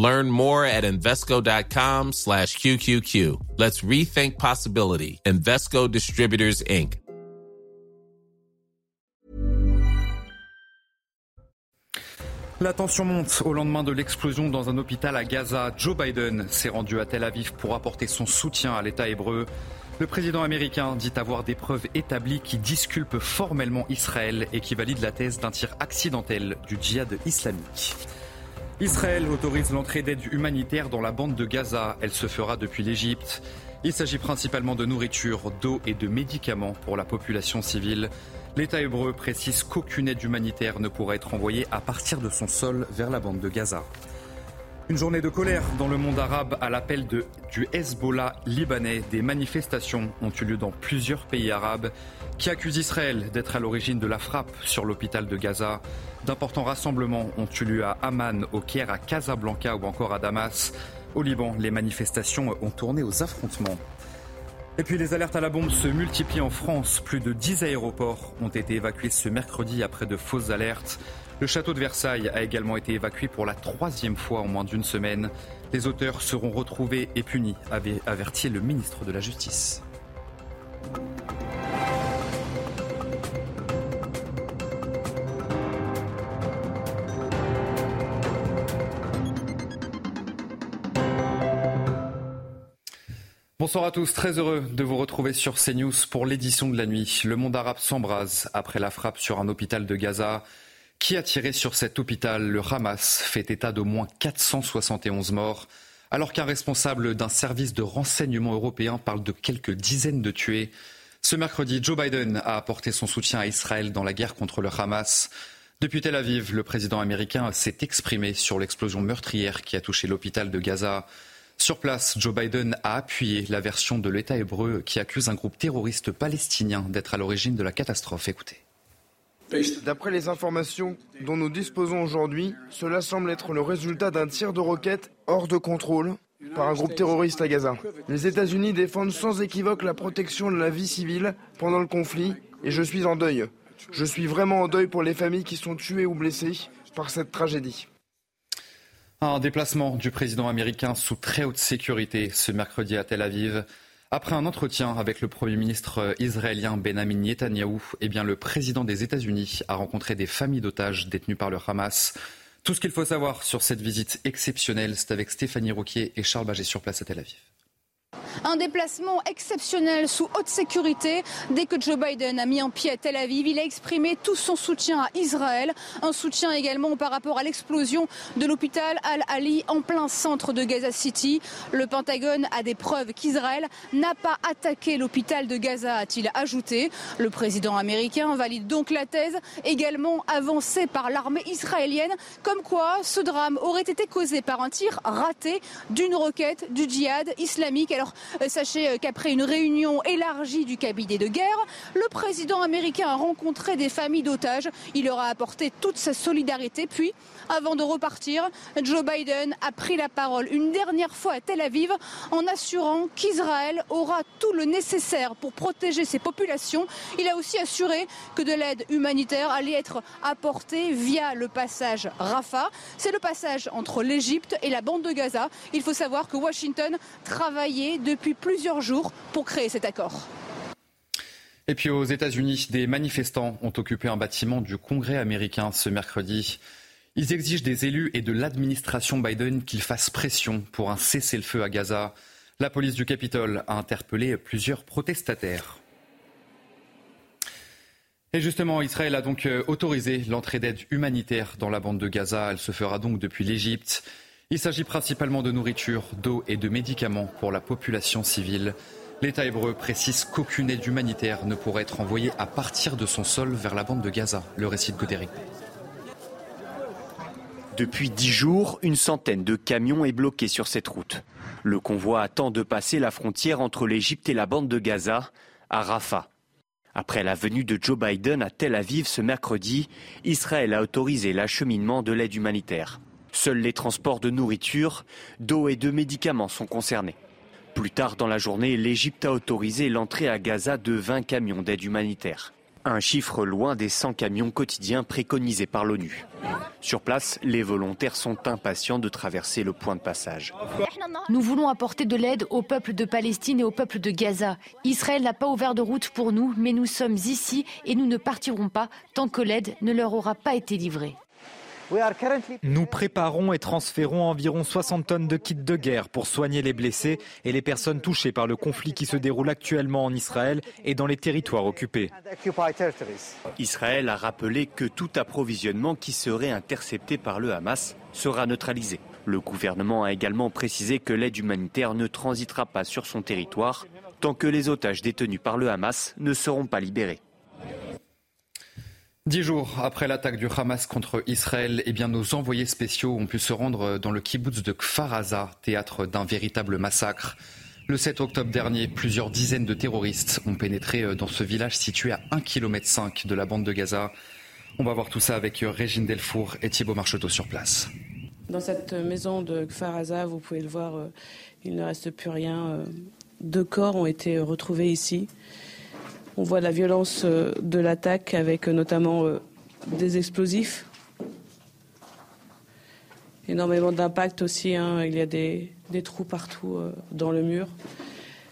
Learn more at Invesco.com slash QQQ. Let's rethink possibility. Invesco Distributors, Inc. La tension monte au lendemain de l'explosion dans un hôpital à Gaza. Joe Biden s'est rendu à Tel Aviv pour apporter son soutien à l'État hébreu. Le président américain dit avoir des preuves établies qui disculpent formellement Israël et qui valident la thèse d'un tir accidentel du djihad islamique. Israël autorise l'entrée d'aide humanitaire dans la bande de Gaza. Elle se fera depuis l'Égypte. Il s'agit principalement de nourriture, d'eau et de médicaments pour la population civile. L'État hébreu précise qu'aucune aide humanitaire ne pourra être envoyée à partir de son sol vers la bande de Gaza. Une journée de colère dans le monde arabe à l'appel du Hezbollah libanais. Des manifestations ont eu lieu dans plusieurs pays arabes qui accusent Israël d'être à l'origine de la frappe sur l'hôpital de Gaza. D'importants rassemblements ont eu lieu à Amman, au Caire, à Casablanca ou encore à Damas. Au Liban, les manifestations ont tourné aux affrontements. Et puis les alertes à la bombe se multiplient en France. Plus de 10 aéroports ont été évacués ce mercredi après de fausses alertes. Le château de Versailles a également été évacué pour la troisième fois en moins d'une semaine. Les auteurs seront retrouvés et punis, avait averti le ministre de la Justice. Bonsoir à tous, très heureux de vous retrouver sur CNews pour l'édition de la nuit. Le monde arabe s'embrase après la frappe sur un hôpital de Gaza. Qui a tiré sur cet hôpital? Le Hamas fait état d'au moins 471 morts, alors qu'un responsable d'un service de renseignement européen parle de quelques dizaines de tués. Ce mercredi, Joe Biden a apporté son soutien à Israël dans la guerre contre le Hamas. Depuis Tel Aviv, le président américain s'est exprimé sur l'explosion meurtrière qui a touché l'hôpital de Gaza. Sur place, Joe Biden a appuyé la version de l'État hébreu qui accuse un groupe terroriste palestinien d'être à l'origine de la catastrophe. Écoutez. D'après les informations dont nous disposons aujourd'hui, cela semble être le résultat d'un tir de roquette hors de contrôle par un groupe terroriste à Gaza. Les États-Unis défendent sans équivoque la protection de la vie civile pendant le conflit et je suis en deuil. Je suis vraiment en deuil pour les familles qui sont tuées ou blessées par cette tragédie. Un déplacement du président américain sous très haute sécurité ce mercredi à Tel Aviv. Après un entretien avec le Premier ministre israélien Benjamin Netanyahou, eh bien, le président des États-Unis a rencontré des familles d'otages détenues par le Hamas. Tout ce qu'il faut savoir sur cette visite exceptionnelle, c'est avec Stéphanie Rouquier et Charles Baget sur place à Tel Aviv. Un déplacement exceptionnel sous haute sécurité. Dès que Joe Biden a mis en pied à Tel Aviv, il a exprimé tout son soutien à Israël. Un soutien également par rapport à l'explosion de l'hôpital Al-Ali en plein centre de Gaza City. Le Pentagone a des preuves qu'Israël n'a pas attaqué l'hôpital de Gaza, a-t-il ajouté. Le président américain valide donc la thèse également avancée par l'armée israélienne, comme quoi ce drame aurait été causé par un tir raté d'une roquette du djihad islamique. Alors euh, sachez euh, qu'après une réunion élargie du cabinet de guerre, le président américain a rencontré des familles d'otages. Il leur a apporté toute sa solidarité. Puis, avant de repartir, Joe Biden a pris la parole une dernière fois à Tel Aviv en assurant qu'Israël aura tout le nécessaire pour protéger ses populations. Il a aussi assuré que de l'aide humanitaire allait être apportée via le passage Rafah. C'est le passage entre l'Égypte et la bande de Gaza. Il faut savoir que Washington travaillait depuis plusieurs jours pour créer cet accord. Et puis aux États-Unis, des manifestants ont occupé un bâtiment du Congrès américain ce mercredi. Ils exigent des élus et de l'administration Biden qu'ils fassent pression pour un cessez-le-feu à Gaza. La police du Capitole a interpellé plusieurs protestataires. Et justement, Israël a donc euh, autorisé l'entrée d'aide humanitaire dans la bande de Gaza. Elle se fera donc depuis l'Égypte. Il s'agit principalement de nourriture, d'eau et de médicaments pour la population civile. L'État hébreu précise qu'aucune aide humanitaire ne pourrait être envoyée à partir de son sol vers la bande de Gaza. Le récit de Godéric. Depuis dix jours, une centaine de camions est bloquée sur cette route. Le convoi attend de passer la frontière entre l'Égypte et la bande de Gaza, à Rafah. Après la venue de Joe Biden à Tel Aviv ce mercredi, Israël a autorisé l'acheminement de l'aide humanitaire. Seuls les transports de nourriture, d'eau et de médicaments sont concernés. Plus tard dans la journée, l'Égypte a autorisé l'entrée à Gaza de 20 camions d'aide humanitaire. Un chiffre loin des 100 camions quotidiens préconisés par l'ONU. Sur place, les volontaires sont impatients de traverser le point de passage. Nous voulons apporter de l'aide au peuple de Palestine et au peuple de Gaza. Israël n'a pas ouvert de route pour nous, mais nous sommes ici et nous ne partirons pas tant que l'aide ne leur aura pas été livrée. Nous préparons et transférons environ 60 tonnes de kits de guerre pour soigner les blessés et les personnes touchées par le conflit qui se déroule actuellement en Israël et dans les territoires occupés. Israël a rappelé que tout approvisionnement qui serait intercepté par le Hamas sera neutralisé. Le gouvernement a également précisé que l'aide humanitaire ne transitera pas sur son territoire tant que les otages détenus par le Hamas ne seront pas libérés. Dix jours après l'attaque du Hamas contre Israël, eh nos envoyés spéciaux ont pu se rendre dans le kibbutz de Kfar théâtre d'un véritable massacre. Le 7 octobre dernier, plusieurs dizaines de terroristes ont pénétré dans ce village situé à 1,5 km de la bande de Gaza. On va voir tout ça avec Régine Delfour et Thibault Marcheteau sur place. Dans cette maison de Kfar vous pouvez le voir, euh, il ne reste plus rien. Euh, deux corps ont été retrouvés ici. On voit la violence euh, de l'attaque avec euh, notamment euh, des explosifs. Énormément d'impact aussi. Hein. Il y a des, trous partout dans le mur.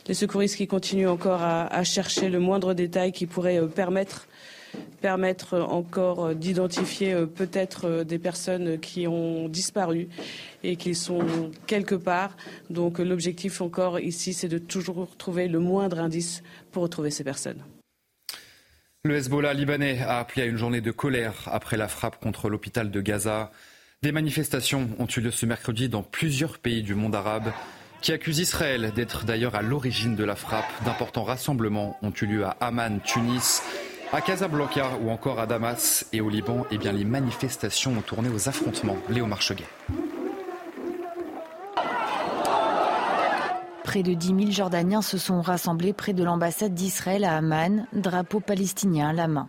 Les secouristes qui continuent encore à, chercher le moindre détail qui pourrait permettre, permettre encore d'identifier peut-être des personnes qui ont disparu et qui sont quelque part. Donc l'objectif encore ici, c'est de toujours trouver le moindre indice pour retrouver ces personnes. Le Hezbollah libanais a appelé à une journée de colère après la frappe contre l'hôpital de Gaza. Des manifestations ont eu lieu ce mercredi dans plusieurs pays du monde arabe qui accusent Israël d'être d'ailleurs à l'origine de la frappe. D'importants rassemblements ont eu lieu à Amman, Tunis, à Casablanca ou encore à Damas et au Liban. Eh bien, les manifestations ont tourné aux affrontements. Léo Marcheguet. Près de 10 000 Jordaniens se sont rassemblés près de l'ambassade d'Israël à Amman, drapeau palestinien à la main.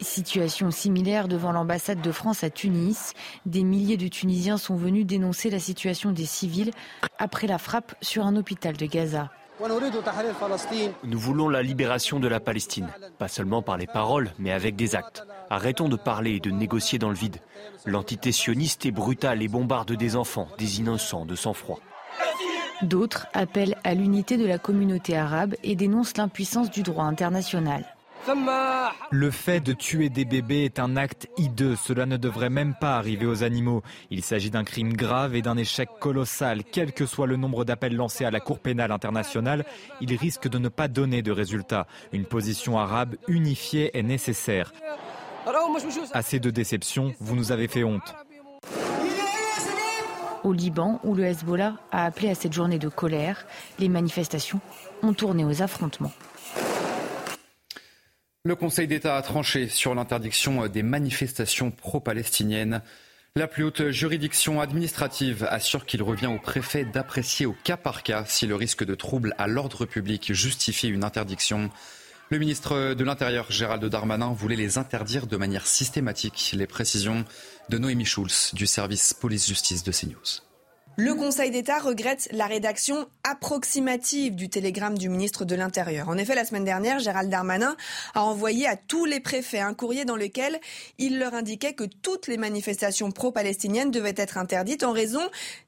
Situation similaire devant l'ambassade de France à Tunis. Des milliers de Tunisiens sont venus dénoncer la situation des civils après la frappe sur un hôpital de Gaza. Nous voulons la libération de la Palestine, pas seulement par les paroles, mais avec des actes. Arrêtons de parler et de négocier dans le vide. L'entité sioniste est brutale et bombarde des enfants, des innocents, de sang-froid. D'autres appellent à l'unité de la communauté arabe et dénoncent l'impuissance du droit international. Le fait de tuer des bébés est un acte hideux. Cela ne devrait même pas arriver aux animaux. Il s'agit d'un crime grave et d'un échec colossal. Quel que soit le nombre d'appels lancés à la Cour pénale internationale, il risque de ne pas donner de résultat. Une position arabe unifiée est nécessaire. Assez de déception, vous nous avez fait honte au Liban, où le Hezbollah a appelé à cette journée de colère. Les manifestations ont tourné aux affrontements. Le Conseil d'État a tranché sur l'interdiction des manifestations pro-palestiniennes. La plus haute juridiction administrative assure qu'il revient au préfet d'apprécier au cas par cas si le risque de trouble à l'ordre public justifie une interdiction. Le ministre de l'Intérieur, Gérald Darmanin, voulait les interdire de manière systématique. Les précisions de Noémie Schulz du service police-justice de CNews. Le Conseil d'État regrette la rédaction approximative du télégramme du ministre de l'Intérieur. En effet, la semaine dernière, Gérald Darmanin a envoyé à tous les préfets un courrier dans lequel il leur indiquait que toutes les manifestations pro-palestiniennes devaient être interdites en raison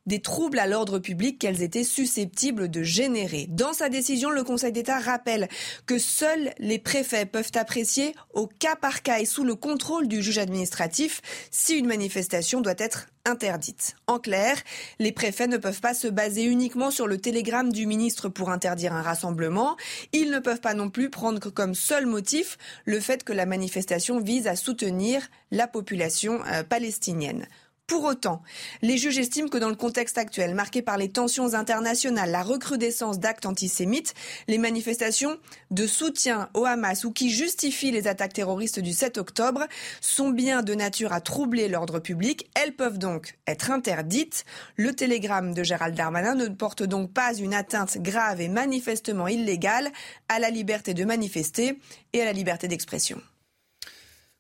des troubles à l'ordre public qu'elles étaient susceptibles de générer. Dans sa décision, le Conseil d'État rappelle que seuls les préfets peuvent apprécier au cas par cas et sous le contrôle du juge administratif si une manifestation doit être interdite. En clair, les préfets ne peuvent pas se baser uniquement sur le télégramme du ministre pour interdire un rassemblement. Ils ne peuvent pas non plus prendre comme seul motif le fait que la manifestation vise à soutenir la population euh, palestinienne. Pour autant, les juges estiment que dans le contexte actuel, marqué par les tensions internationales, la recrudescence d'actes antisémites, les manifestations de soutien au Hamas ou qui justifient les attaques terroristes du 7 octobre sont bien de nature à troubler l'ordre public. Elles peuvent donc être interdites. Le télégramme de Gérald Darmanin ne porte donc pas une atteinte grave et manifestement illégale à la liberté de manifester et à la liberté d'expression.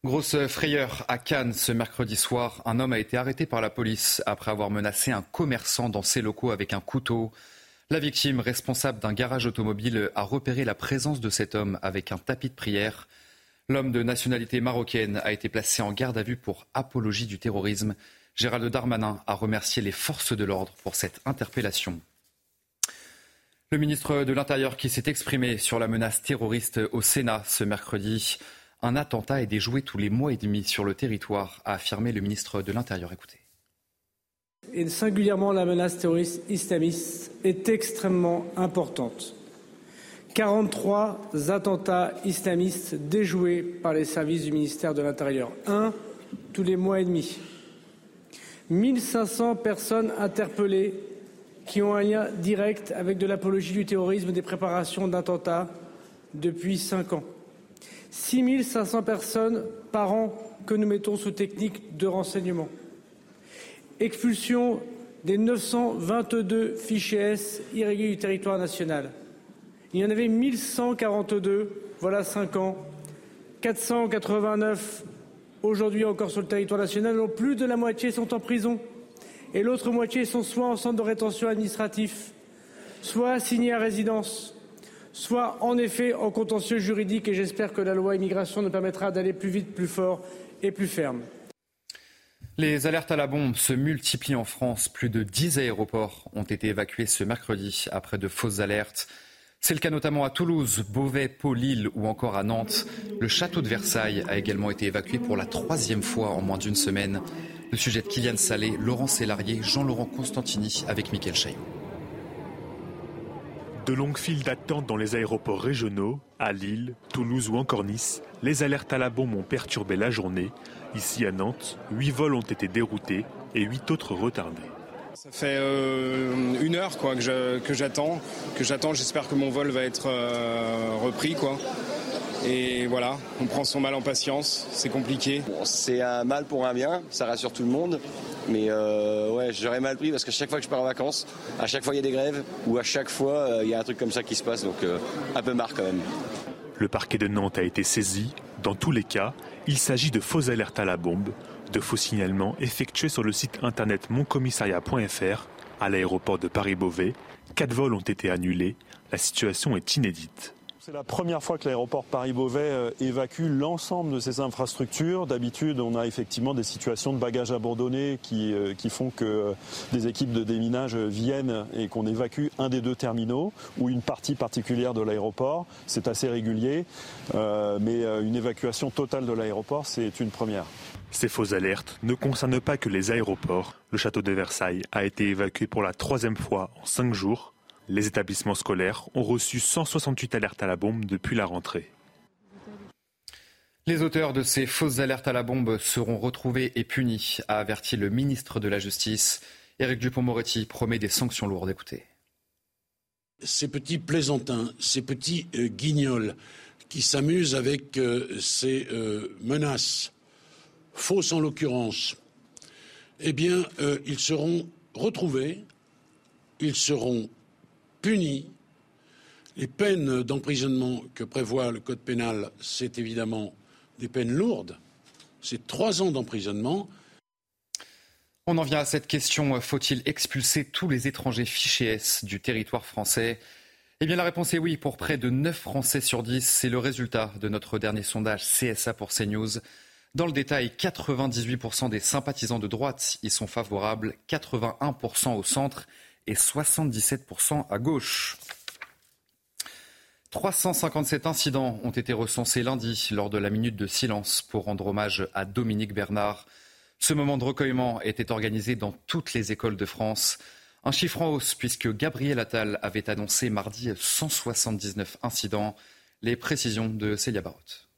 Grosse frayeur à Cannes ce mercredi soir. Un homme a été arrêté par la police après avoir menacé un commerçant dans ses locaux avec un couteau. La victime, responsable d'un garage automobile, a repéré la présence de cet homme avec un tapis de prière. L'homme de nationalité marocaine a été placé en garde à vue pour apologie du terrorisme. Gérald Darmanin a remercié les forces de l'ordre pour cette interpellation. Le ministre de l'Intérieur qui s'est exprimé sur la menace terroriste au Sénat ce mercredi. Un attentat est déjoué tous les mois et demi sur le territoire, a affirmé le ministre de l'Intérieur. Écoutez. Et singulièrement la menace terroriste islamiste est extrêmement importante. 43 attentats islamistes déjoués par les services du ministère de l'Intérieur. Un tous les mois et demi. 1500 personnes interpellées qui ont un lien direct avec de l'apologie du terrorisme des préparations d'attentats depuis cinq ans. 6 500 personnes par an que nous mettons sous technique de renseignement. Expulsion des 922 fichiers S irréguliers du territoire national. Il y en avait 1142, voilà 5 ans. 489 aujourd'hui encore sur le territoire national, dont plus de la moitié sont en prison. Et l'autre moitié sont soit en centre de rétention administratif, soit assignés à résidence soit en effet en contentieux juridique et j'espère que la loi immigration nous permettra d'aller plus vite, plus fort et plus ferme. Les alertes à la bombe se multiplient en France. Plus de 10 aéroports ont été évacués ce mercredi après de fausses alertes. C'est le cas notamment à Toulouse, Beauvais, Pau, Lille ou encore à Nantes. Le château de Versailles a également été évacué pour la troisième fois en moins d'une semaine. Le sujet de Kylian Salé, Laurent Sélarié, Jean-Laurent Constantini avec Mickaël Chaillot. De longues files d'attente dans les aéroports régionaux, à Lille, Toulouse ou encore Nice, les alertes à la bombe ont perturbé la journée. Ici à Nantes, 8 vols ont été déroutés et 8 autres retardés. Ça fait euh, une heure quoi, que j'attends, que j'attends. J'espère que mon vol va être euh, repris. Quoi. Et voilà, on prend son mal en patience, c'est compliqué. c'est un mal pour un bien, ça rassure tout le monde. Mais euh, ouais, j'aurais mal pris parce qu'à chaque fois que je pars en vacances, à chaque fois il y a des grèves ou à chaque fois euh, il y a un truc comme ça qui se passe, donc euh, un peu marre quand même. Le parquet de Nantes a été saisi. Dans tous les cas, il s'agit de fausses alertes à la bombe, de faux signalements effectués sur le site internet moncommissariat.fr à l'aéroport de Paris-Beauvais. Quatre vols ont été annulés. La situation est inédite. C'est la première fois que l'aéroport Paris-Beauvais euh, évacue l'ensemble de ses infrastructures. D'habitude, on a effectivement des situations de bagages abandonnés qui, euh, font que euh, des équipes de déminage viennent et qu'on évacue un des deux terminaux ou une partie particulière de l'aéroport. C'est assez régulier, mais une évacuation totale de l'aéroport, c'est une première. Ces fausses alertes ne concernent pas que les aéroports. Le château de Versailles a été évacué pour la troisième fois en cinq jours les établissements scolaires ont reçu 168 alertes à la bombe depuis la rentrée. Les auteurs de ces fausses alertes à la bombe seront retrouvés et punis, a averti le ministre de la Justice. Éric Dupont-Moretti promet des sanctions lourdes. Écoutez. Ces petits plaisantins, ces petits euh, guignols qui s'amusent avec euh, ces euh, menaces, fausses en l'occurrence, eh bien, ils seront retrouvés, ils seront punis. Les peines d'emprisonnement que prévoit le Code pénal, c'est évidemment des peines lourdes. C'est trois ans d'emprisonnement. On en vient à cette question. Faut-il expulser tous les étrangers fichés S du territoire français? Eh bien, la réponse est oui. Pour près de 9 Français sur 10, c'est le résultat de notre dernier sondage CSA pour CNews. Dans le détail, 98% des sympathisants de droite y sont favorables, 81% au centre et 77% à gauche. 357 incidents ont été recensés lundi lors de la minute de silence pour rendre hommage à Dominique Bernard. Ce moment de recueillement était organisé dans toutes les écoles de France. Un chiffre en hausse puisque Gabriel Attal avait annoncé mardi 179 incidents. Les précisions de Célia Barotte.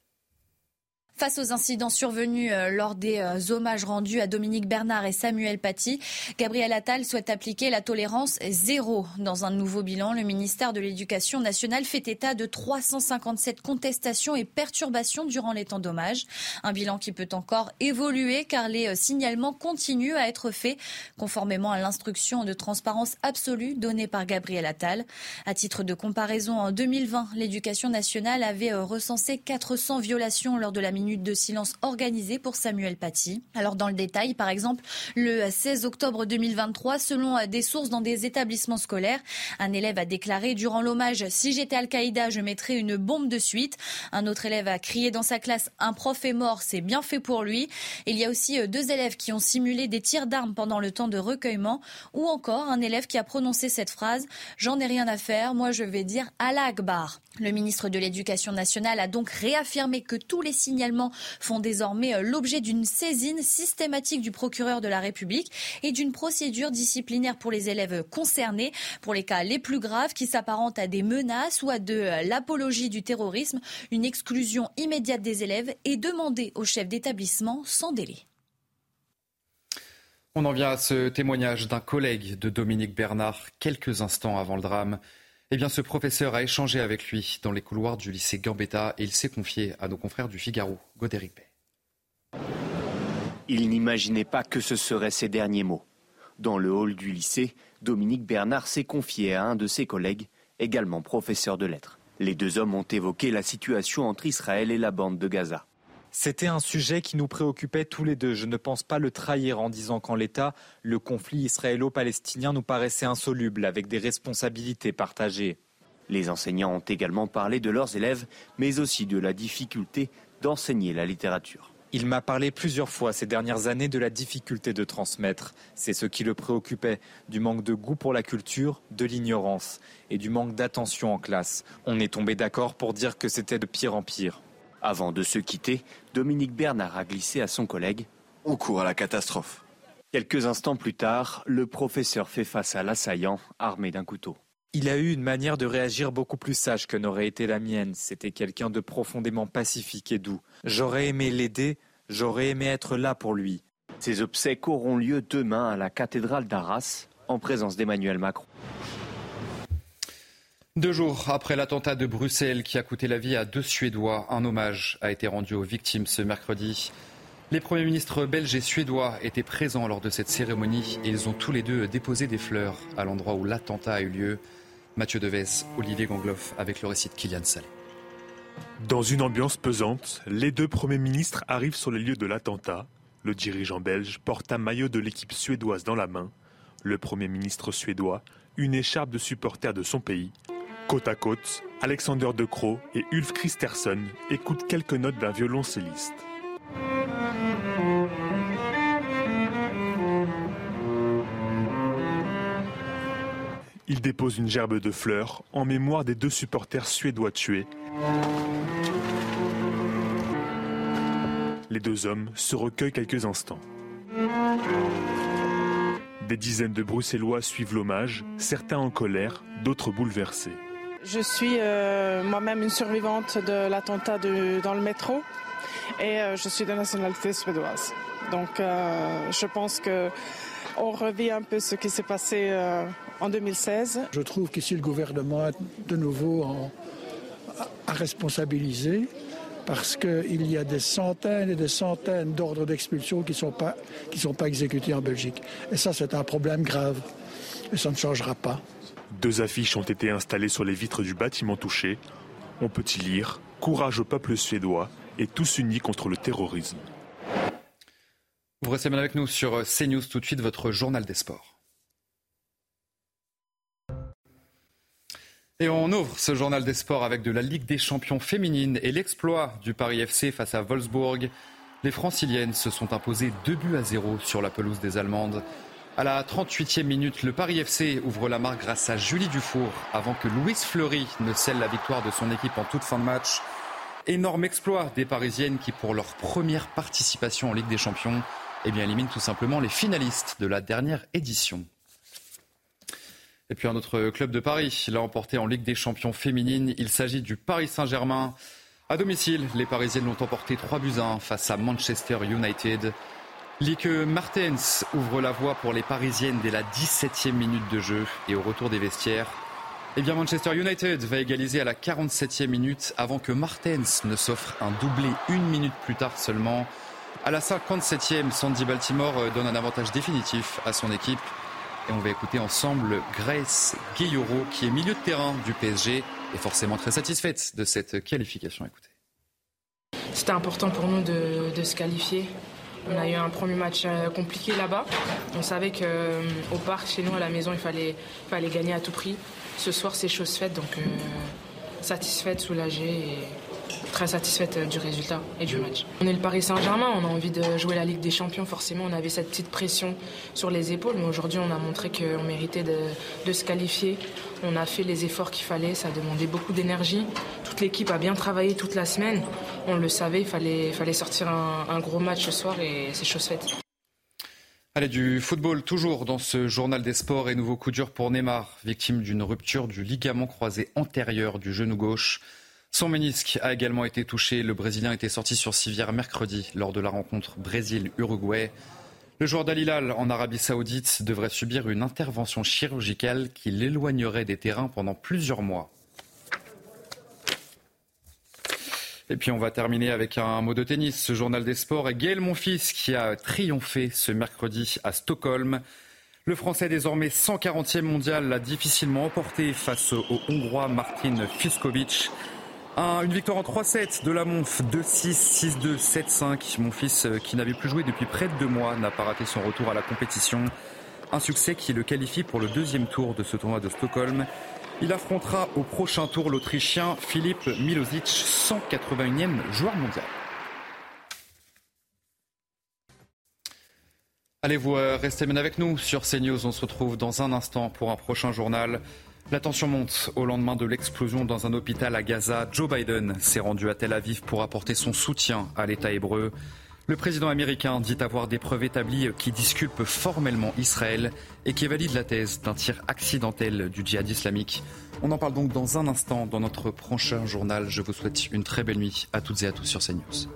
Face aux incidents survenus euh, lors des euh, hommages rendus à Dominique Bernard et Samuel Paty, Gabriel Attal souhaite appliquer la tolérance zéro. Dans un nouveau bilan, le ministère de l'Éducation nationale fait état de 357 contestations et perturbations durant les temps d'hommage. Un bilan qui peut encore évoluer car les euh, signalements continuent à être faits conformément à l'instruction de transparence absolue donnée par Gabriel Attal. À titre de comparaison, en 2020, l'éducation nationale avait recensé 400 violations lors de la minute de silence organisée pour Samuel Paty. Alors dans le détail, par exemple, le 16 octobre 2023, selon des sources dans des établissements scolaires, un élève a déclaré durant l'hommage Si j'étais Al-Qaïda, je mettrais une bombe de suite. Un autre élève a crié dans sa classe Un prof est mort, c'est bien fait pour lui. Il y a aussi euh, deux élèves qui ont simulé des tirs d'armes pendant le temps de recueillement, ou encore un élève qui a prononcé cette phrase J'en ai rien à faire, moi je vais dire Allah Akbar. Le ministre de l'Éducation nationale a donc réaffirmé que tous les signalements font désormais euh, l'objet d'une saisine systématique du procureur de la République et d'une procédure disciplinaire pour les élèves concernés. Pour les cas les plus graves qui s'apparentent à des menaces ou à de euh, l'apologie du terrorisme, une exclusion immédiate des élèves est demandée au chef d'établissement sans délai. On en vient à ce témoignage d'un collègue de Dominique Bernard quelques instants avant le drame. Eh bien, ce professeur a échangé avec lui dans les couloirs du lycée Gambetta et il s'est confié à nos confrères du Figaro, Godéric Bay. Il n'imaginait pas que ce seraient ses derniers mots. Dans le hall du lycée, Dominique Bernard s'est confié à un de ses collègues, également professeur de lettres. Les deux hommes ont évoqué la situation entre Israël et la bande de Gaza. C'était un sujet qui nous préoccupait tous les deux. Je ne pense pas le trahir en disant qu'en l'état, le conflit israélo-palestinien nous paraissait insoluble, avec des responsabilités partagées. Les enseignants ont également parlé de leurs élèves, mais aussi de la difficulté d'enseigner la littérature. Il m'a parlé plusieurs fois ces dernières années de la difficulté de transmettre. C'est ce qui le préoccupait, du manque de goût pour la culture, de l'ignorance et du manque d'attention en classe. On est tombé d'accord pour dire que c'était de pire en pire. Avant de se quitter, Dominique Bernard a glissé à son collègue On court à la catastrophe. Quelques instants plus tard, le professeur fait face à l'assaillant armé d'un couteau. Il a eu une manière de réagir beaucoup plus sage que n'aurait été la mienne. C'était quelqu'un de profondément pacifique et doux. J'aurais aimé l'aider, j'aurais aimé être là pour lui. Ces obsèques auront lieu demain à la cathédrale d'Arras, en présence d'Emmanuel Macron. Deux jours après l'attentat de Bruxelles qui a coûté la vie à deux Suédois, un hommage a été rendu aux victimes ce mercredi. Les premiers ministres belges et suédois étaient présents lors de cette cérémonie et ils ont tous les deux déposé des fleurs à l'endroit où l'attentat a eu lieu. Mathieu Deves, Olivier Gangloff avec le récit de Kylian Salé. Dans une ambiance pesante, les deux premiers ministres arrivent sur les lieux de l'attentat. Le dirigeant belge porte un maillot de l'équipe suédoise dans la main. Le premier ministre suédois, une écharpe de supporter de son pays Côte à côte, Alexander De Croo et Ulf Christerson écoutent quelques notes d'un violoncelliste. Il dépose une gerbe de fleurs en mémoire des deux supporters suédois tués. Les deux hommes se recueillent quelques instants. Des dizaines de Bruxellois suivent l'hommage, certains en colère, d'autres bouleversés. Je suis euh, moi-même une survivante de l'attentat dans le métro et euh, je suis de nationalité suédoise. Donc euh, je pense que on revit un peu ce qui s'est passé en 2016. Je trouve qu'ici le gouvernement est de nouveau à responsabiliser parce qu'il y a des centaines et des centaines d'ordres d'expulsion qui ne sont pas exécutés en Belgique. Et ça, c'est un problème grave. Et ça ne changera pas. Deux affiches ont été installées sur les vitres du bâtiment touché. On peut y lire Courage au peuple suédois et tous unis contre le terrorisme. Vous restez avec nous sur CNews tout de suite, votre journal des sports. Et on ouvre ce journal des sports avec de la Ligue des champions féminines et l'exploit du Paris FC face à Wolfsburg. Les franciliennes se sont imposées 2 buts à 0 sur la pelouse des Allemandes. À la 38e minute, le Paris FC ouvre la marque grâce à Julie Dufour avant que Louise Fleury ne scelle la victoire de son équipe en toute fin de match. Énorme exploit des Parisiennes qui, pour leur première participation en Ligue des Champions, eh éliminent tout simplement les finalistes de la dernière édition. Et puis un autre club de Paris l'a emporté en Ligue des Champions féminines. Il s'agit du Paris Saint-Germain. À domicile, les Parisiennes l'ont emporté 3 buts à 1 face à Manchester United. Lique Martens ouvre la voie pour les Parisiennes dès la 17e minute de jeu et au retour des vestiaires. Eh bien, Manchester United va égaliser à la 47e minute avant que Martens ne s'offre un doublé une minute plus tard seulement. À la 57e, Sandy Baltimore donne un avantage définitif à son équipe. Et on va écouter ensemble Grace Guilloro, qui est milieu de terrain du PSG, et forcément très satisfaite de cette qualification. Écoutez. C'était important pour nous de, se qualifier. On a eu un premier match euh, compliqué là-bas. On savait qu'au euh, parc, chez nous, à la maison, il fallait, fallait gagner à tout prix. Ce soir, c'est chose faite, donc euh, satisfaite, soulagée. Très satisfaite euh, du résultat et du match. On est le Paris Saint-Germain, on a envie de jouer la Ligue des Champions, forcément on avait cette petite pression sur les épaules, mais aujourd'hui on a montré qu'on méritait de, se qualifier. On a fait les efforts qu'il fallait, ça a demandé beaucoup d'énergie. Toute l'équipe a bien travaillé toute la semaine. On le savait, il fallait, sortir un gros match ce soir et c'est chose faite. Allez, du football toujours dans ce journal des sports et nouveau coup dur pour Neymar, victime d'une rupture du ligament croisé antérieur du genou gauche. Son ménisque a également été touché. Le Brésilien était sorti sur civière mercredi lors de la rencontre Brésil-Uruguay. Le joueur d'Alilal en Arabie Saoudite devrait subir une intervention chirurgicale qui l'éloignerait des terrains pendant plusieurs mois. Et puis on va terminer avec un mot de tennis, ce journal des sports. Et Gaël Monfils qui a triomphé ce mercredi à Stockholm. Le Français désormais 140e mondial l'a difficilement emporté face au Hongrois Martin Fiskovic une victoire en 3-7 de la Monf, 2-6, 6-2, 7-5. Mon fils, euh, qui n'avait plus joué depuis près de deux mois, n'a pas raté son retour à la compétition. Un succès qui le qualifie pour le deuxième tour de ce tournoi de Stockholm. Il affrontera au prochain tour l'Autrichien Philippe Milosic, 181e joueur mondial. Allez-vous euh, rester bien avec nous sur CNews. On se retrouve dans un instant pour un prochain journal. La tension monte au lendemain de l'explosion dans un hôpital à Gaza. Joe Biden s'est rendu à Tel Aviv pour apporter son soutien à l'État hébreu. Le président américain dit avoir des preuves établies qui disculpent formellement Israël et qui valident la thèse d'un tir accidentel du djihad islamique. On en parle donc dans un instant dans notre prochain journal. Je vous souhaite une très belle nuit à toutes et à tous sur CNews.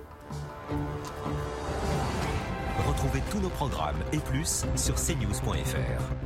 Retrouvez tous nos programmes et plus sur cnews.fr.